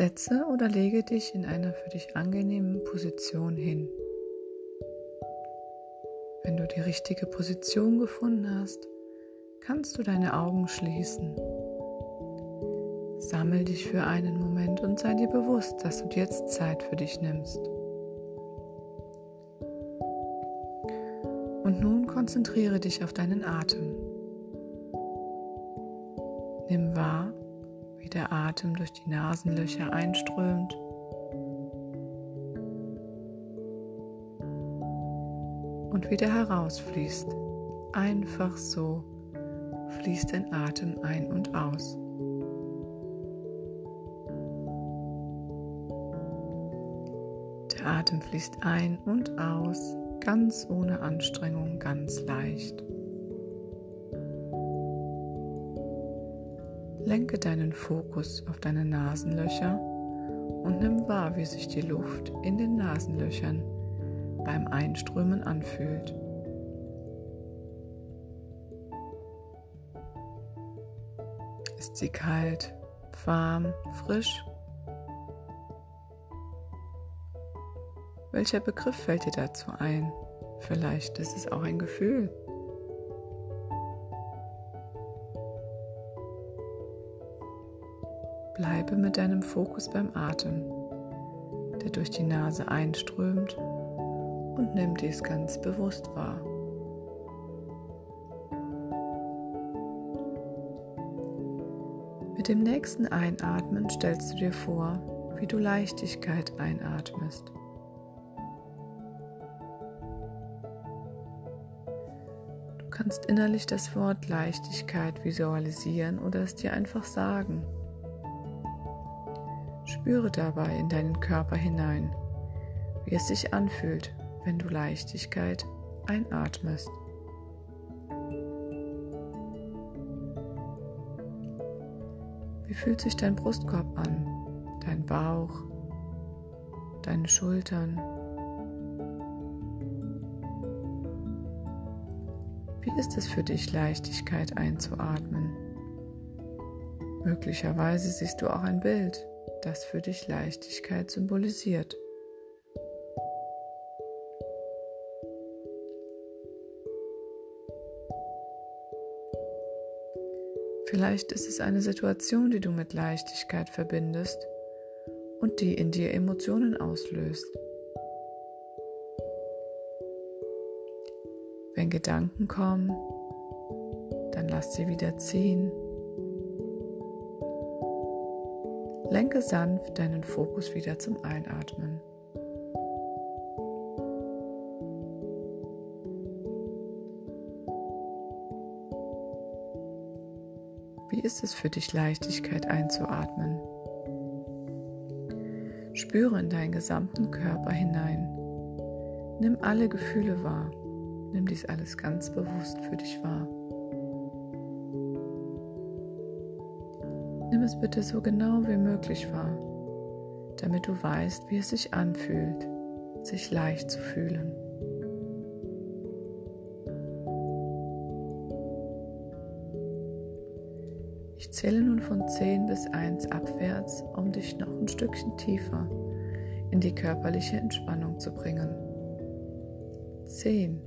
Setze oder lege dich in einer für dich angenehmen Position hin. Wenn du die richtige Position gefunden hast, kannst du deine Augen schließen. Sammel dich für einen Moment und sei dir bewusst, dass du jetzt Zeit für dich nimmst. Und nun konzentriere dich auf deinen Atem. Atem durch die Nasenlöcher einströmt und wieder herausfließt. Einfach so fließt dein Atem ein und aus. Der Atem fließt ein und aus, ganz ohne Anstrengung, ganz leicht. Lenke deinen Fokus auf deine Nasenlöcher und nimm wahr, wie sich die Luft in den Nasenlöchern beim Einströmen anfühlt. Ist sie kalt, warm, frisch? Welcher Begriff fällt dir dazu ein? Vielleicht ist es auch ein Gefühl. Bleibe mit deinem Fokus beim Atem, der durch die Nase einströmt und nimm dies ganz bewusst wahr. Mit dem nächsten Einatmen stellst du dir vor, wie du Leichtigkeit einatmest. Du kannst innerlich das Wort Leichtigkeit visualisieren oder es dir einfach sagen. Spüre dabei in deinen Körper hinein, wie es sich anfühlt, wenn du Leichtigkeit einatmest. Wie fühlt sich dein Brustkorb an, dein Bauch, deine Schultern? Wie ist es für dich, Leichtigkeit einzuatmen? Möglicherweise siehst du auch ein Bild, das für dich Leichtigkeit symbolisiert. Vielleicht ist es eine Situation, die du mit Leichtigkeit verbindest und die in dir Emotionen auslöst. Wenn Gedanken kommen, dann lass sie wieder ziehen. Lenke sanft deinen Fokus wieder zum Einatmen. Wie ist es für dich, Leichtigkeit einzuatmen? Spüre in deinen gesamten Körper hinein. Nimm alle Gefühle wahr. Nimm dies alles ganz bewusst für dich wahr. Nimm es bitte so genau wie möglich wahr, damit du weißt, wie es sich anfühlt, sich leicht zu fühlen. Ich zähle nun von 10 bis 1 abwärts, um dich noch ein Stückchen tiefer in die körperliche Entspannung zu bringen. 10.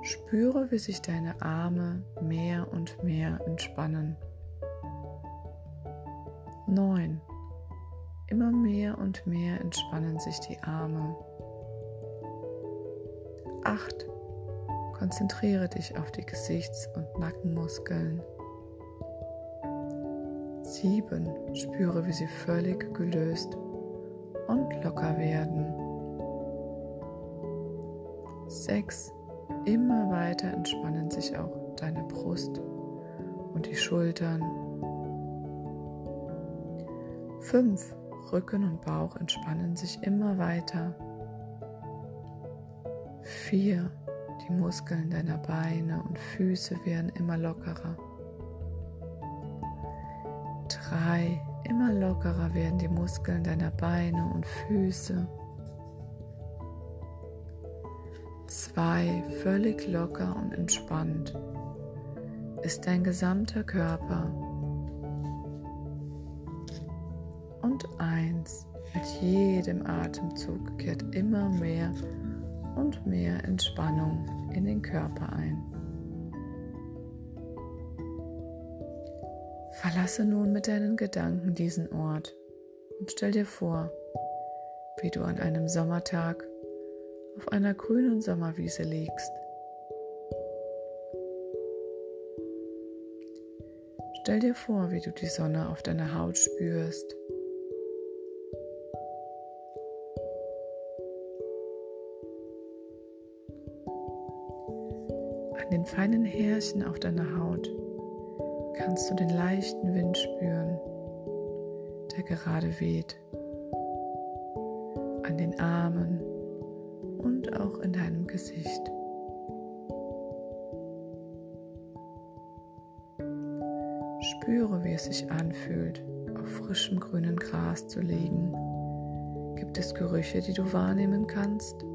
Spüre, wie sich deine Arme mehr und mehr entspannen. 9. Immer mehr und mehr entspannen sich die Arme. 8. Konzentriere dich auf die Gesichts- und Nackenmuskeln. 7. Spüre, wie sie völlig gelöst und locker werden. 6. Immer weiter entspannen sich auch deine Brust und die Schultern. 5. Rücken und Bauch entspannen sich immer weiter. 4. Die Muskeln deiner Beine und Füße werden immer lockerer. 3. Immer lockerer werden die Muskeln deiner Beine und Füße. 2. Völlig locker und entspannt ist dein gesamter Körper. Eins. Mit jedem Atemzug kehrt immer mehr und mehr Entspannung in den Körper ein. Verlasse nun mit deinen Gedanken diesen Ort und stell dir vor, wie du an einem Sommertag auf einer grünen Sommerwiese liegst. Stell dir vor, wie du die Sonne auf deiner Haut spürst. An den feinen Härchen auf deiner Haut kannst du den leichten Wind spüren, der gerade weht. An den Armen und auch in deinem Gesicht. Spüre, wie es sich anfühlt, auf frischem grünen Gras zu liegen. Gibt es Gerüche, die du wahrnehmen kannst?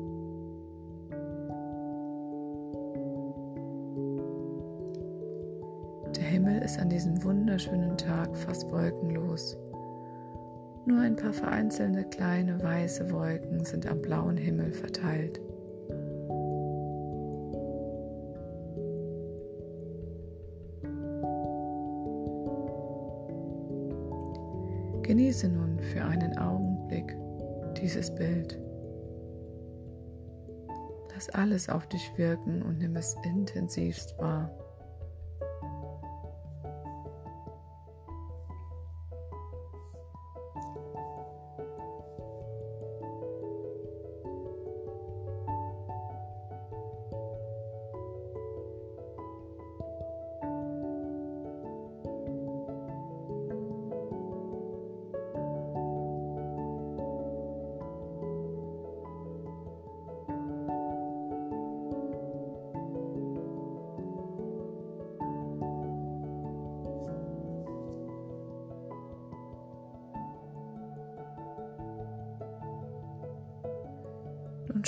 Ist an diesem wunderschönen Tag fast wolkenlos. Nur ein paar vereinzelte kleine weiße Wolken sind am blauen Himmel verteilt. Genieße nun für einen Augenblick dieses Bild. Lass alles auf dich wirken und nimm es intensivst wahr.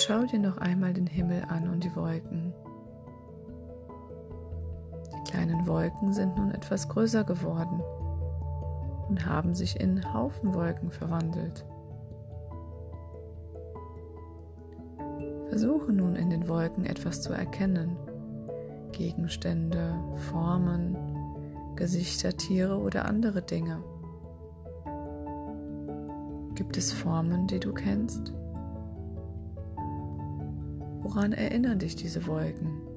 Schau dir noch einmal den Himmel an und die Wolken. Die kleinen Wolken sind nun etwas größer geworden und haben sich in Haufenwolken verwandelt. Versuche nun in den Wolken etwas zu erkennen. Gegenstände, Formen, Gesichter, Tiere oder andere Dinge. Gibt es Formen, die du kennst? Woran erinnern dich diese Wolken?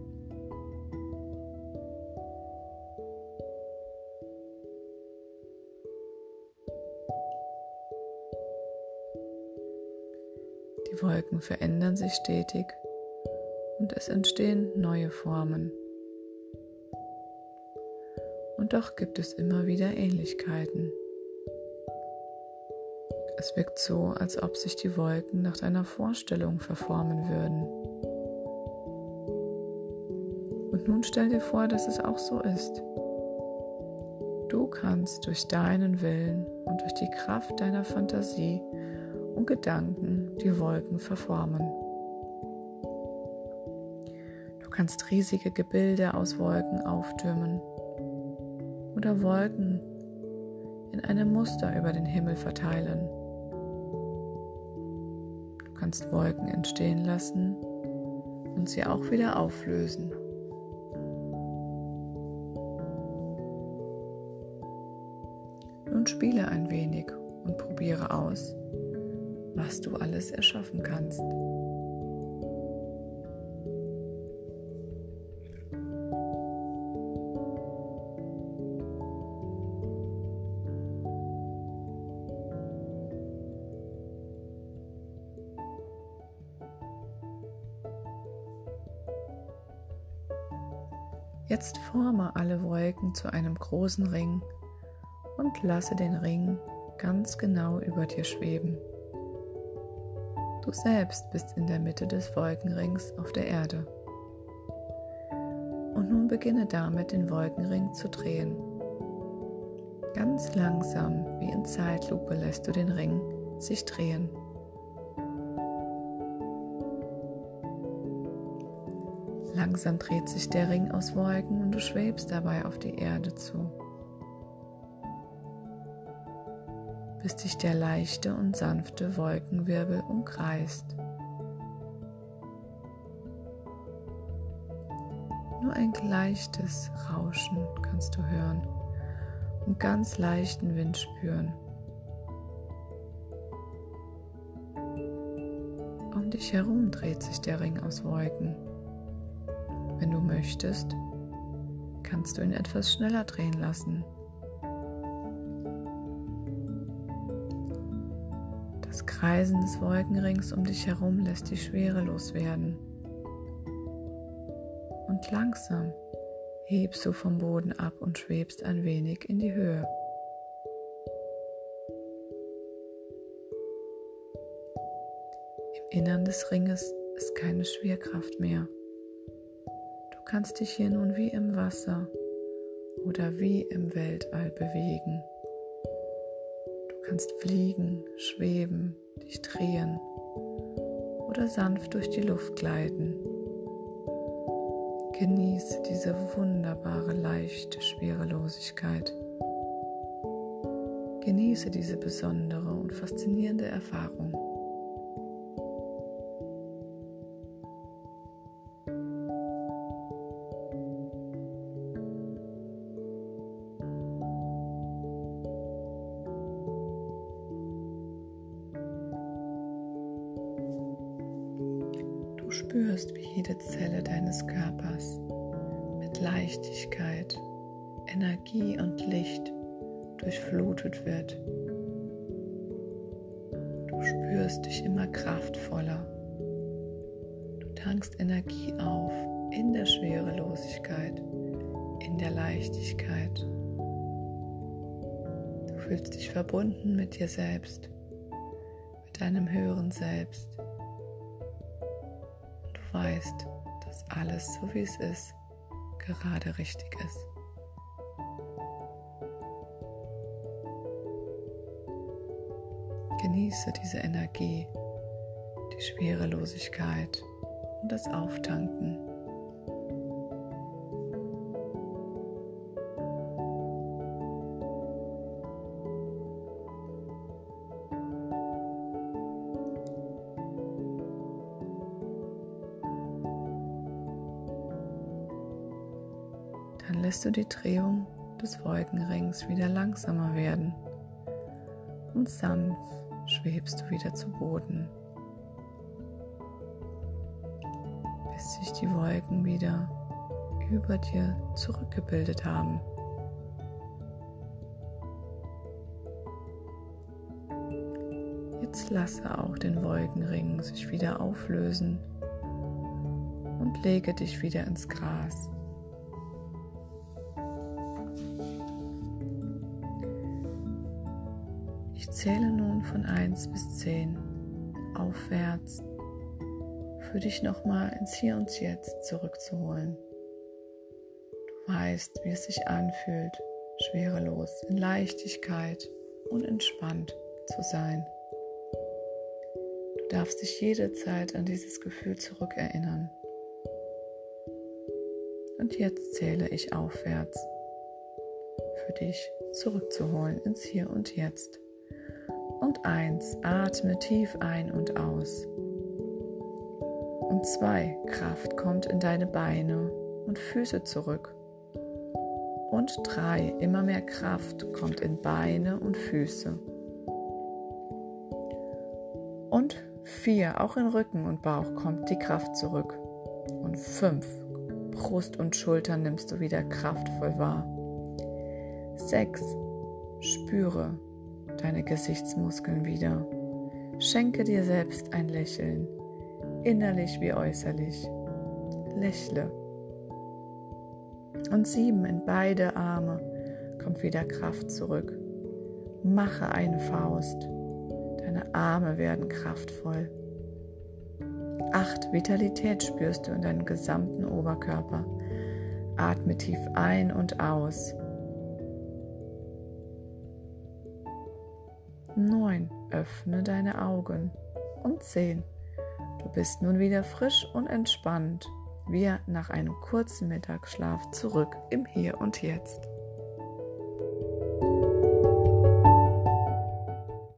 Die Wolken verändern sich stetig und es entstehen neue Formen. Und doch gibt es immer wieder Ähnlichkeiten. Es wirkt so, als ob sich die Wolken nach deiner Vorstellung verformen würden. Und nun stell dir vor, dass es auch so ist. Du kannst durch deinen Willen und durch die Kraft deiner Fantasie und Gedanken die Wolken verformen. Du kannst riesige Gebilde aus Wolken auftürmen oder Wolken in einem Muster über den Himmel verteilen kannst Wolken entstehen lassen und sie auch wieder auflösen. Spiele ein wenig und probiere aus, was du alles erschaffen kannst. Jetzt forme alle Wolken zu einem großen Ring und lasse den Ring ganz genau über dir schweben. Du selbst bist in der Mitte des Wolkenrings auf der Erde. Und nun beginne damit, den Wolkenring zu drehen. Ganz langsam, wie in Zeitlupe, lässt du den Ring sich drehen. Langsam dreht sich der Ring aus Wolken und du schwebst dabei auf die Erde zu. Bis dich der leichte und sanfte Wolkenwirbel umkreist. Nur ein leichtes Rauschen kannst du hören und ganz leichten Wind spüren. Um dich herum dreht sich der Ring aus Wolken. Wenn du möchtest, kannst du ihn etwas schneller drehen lassen. Kreisen des Wolkenrings um dich herum lässt dich schwerelos werden und langsam hebst du vom Boden ab und schwebst ein wenig in die Höhe. Im Innern des Ringes ist keine Schwerkraft mehr. Du kannst dich hier nun wie im Wasser oder wie im Weltall bewegen. Du kannst fliegen, schweben, dich drehen oder sanft durch die Luft gleiten. Genieße diese wunderbare, leichte Schwerelosigkeit. Genieße diese besondere und faszinierende Erfahrung. Und Licht durchflutet wird. Du spürst dich immer kraftvoller. Du tankst Energie auf in der Schwerelosigkeit, in der Leichtigkeit. Du fühlst dich verbunden mit dir selbst, mit deinem höheren Selbst weißt, dass alles so wie es ist gerade richtig ist. Genieße diese Energie, die Schwerelosigkeit und das Auftanken. Dann lässt du die Drehung des Wolkenrings wieder langsamer werden und sanft schwebst du wieder zu Boden, bis sich die Wolken wieder über dir zurückgebildet haben. Jetzt lasse auch den Wolkenring sich wieder auflösen und lege dich wieder ins Gras. Ich zähle nun von 1 bis 10 aufwärts für dich nochmal ins Hier und Jetzt zurückzuholen. Du weißt, wie es sich anfühlt, schwerelos, in Leichtigkeit und entspannt zu sein. Du darfst dich jederzeit an dieses Gefühl zurückerinnern. Und jetzt zähle ich aufwärts, für dich zurückzuholen ins Hier und Jetzt und eins atme tief ein und aus. Und zwei Kraft kommt in deine Beine und Füße zurück. Und drei immer mehr Kraft kommt in Beine und Füße. Und vier auch in Rücken und Bauch kommt die Kraft zurück. Und fünf Brust und Schultern nimmst du wieder kraftvoll wahr. Sechs spüre deine Gesichtsmuskeln wieder. Schenke dir selbst ein Lächeln, innerlich wie äußerlich. Lächle. Und sieben in beide Arme kommt wieder Kraft zurück. Mache eine Faust. Deine Arme werden kraftvoll. Acht Vitalität spürst du in deinem gesamten Oberkörper. Atme tief ein und aus. 9. Öffne deine Augen. Und 10. Du bist nun wieder frisch und entspannt, wie nach einem kurzen Mittagsschlaf zurück im Hier und Jetzt.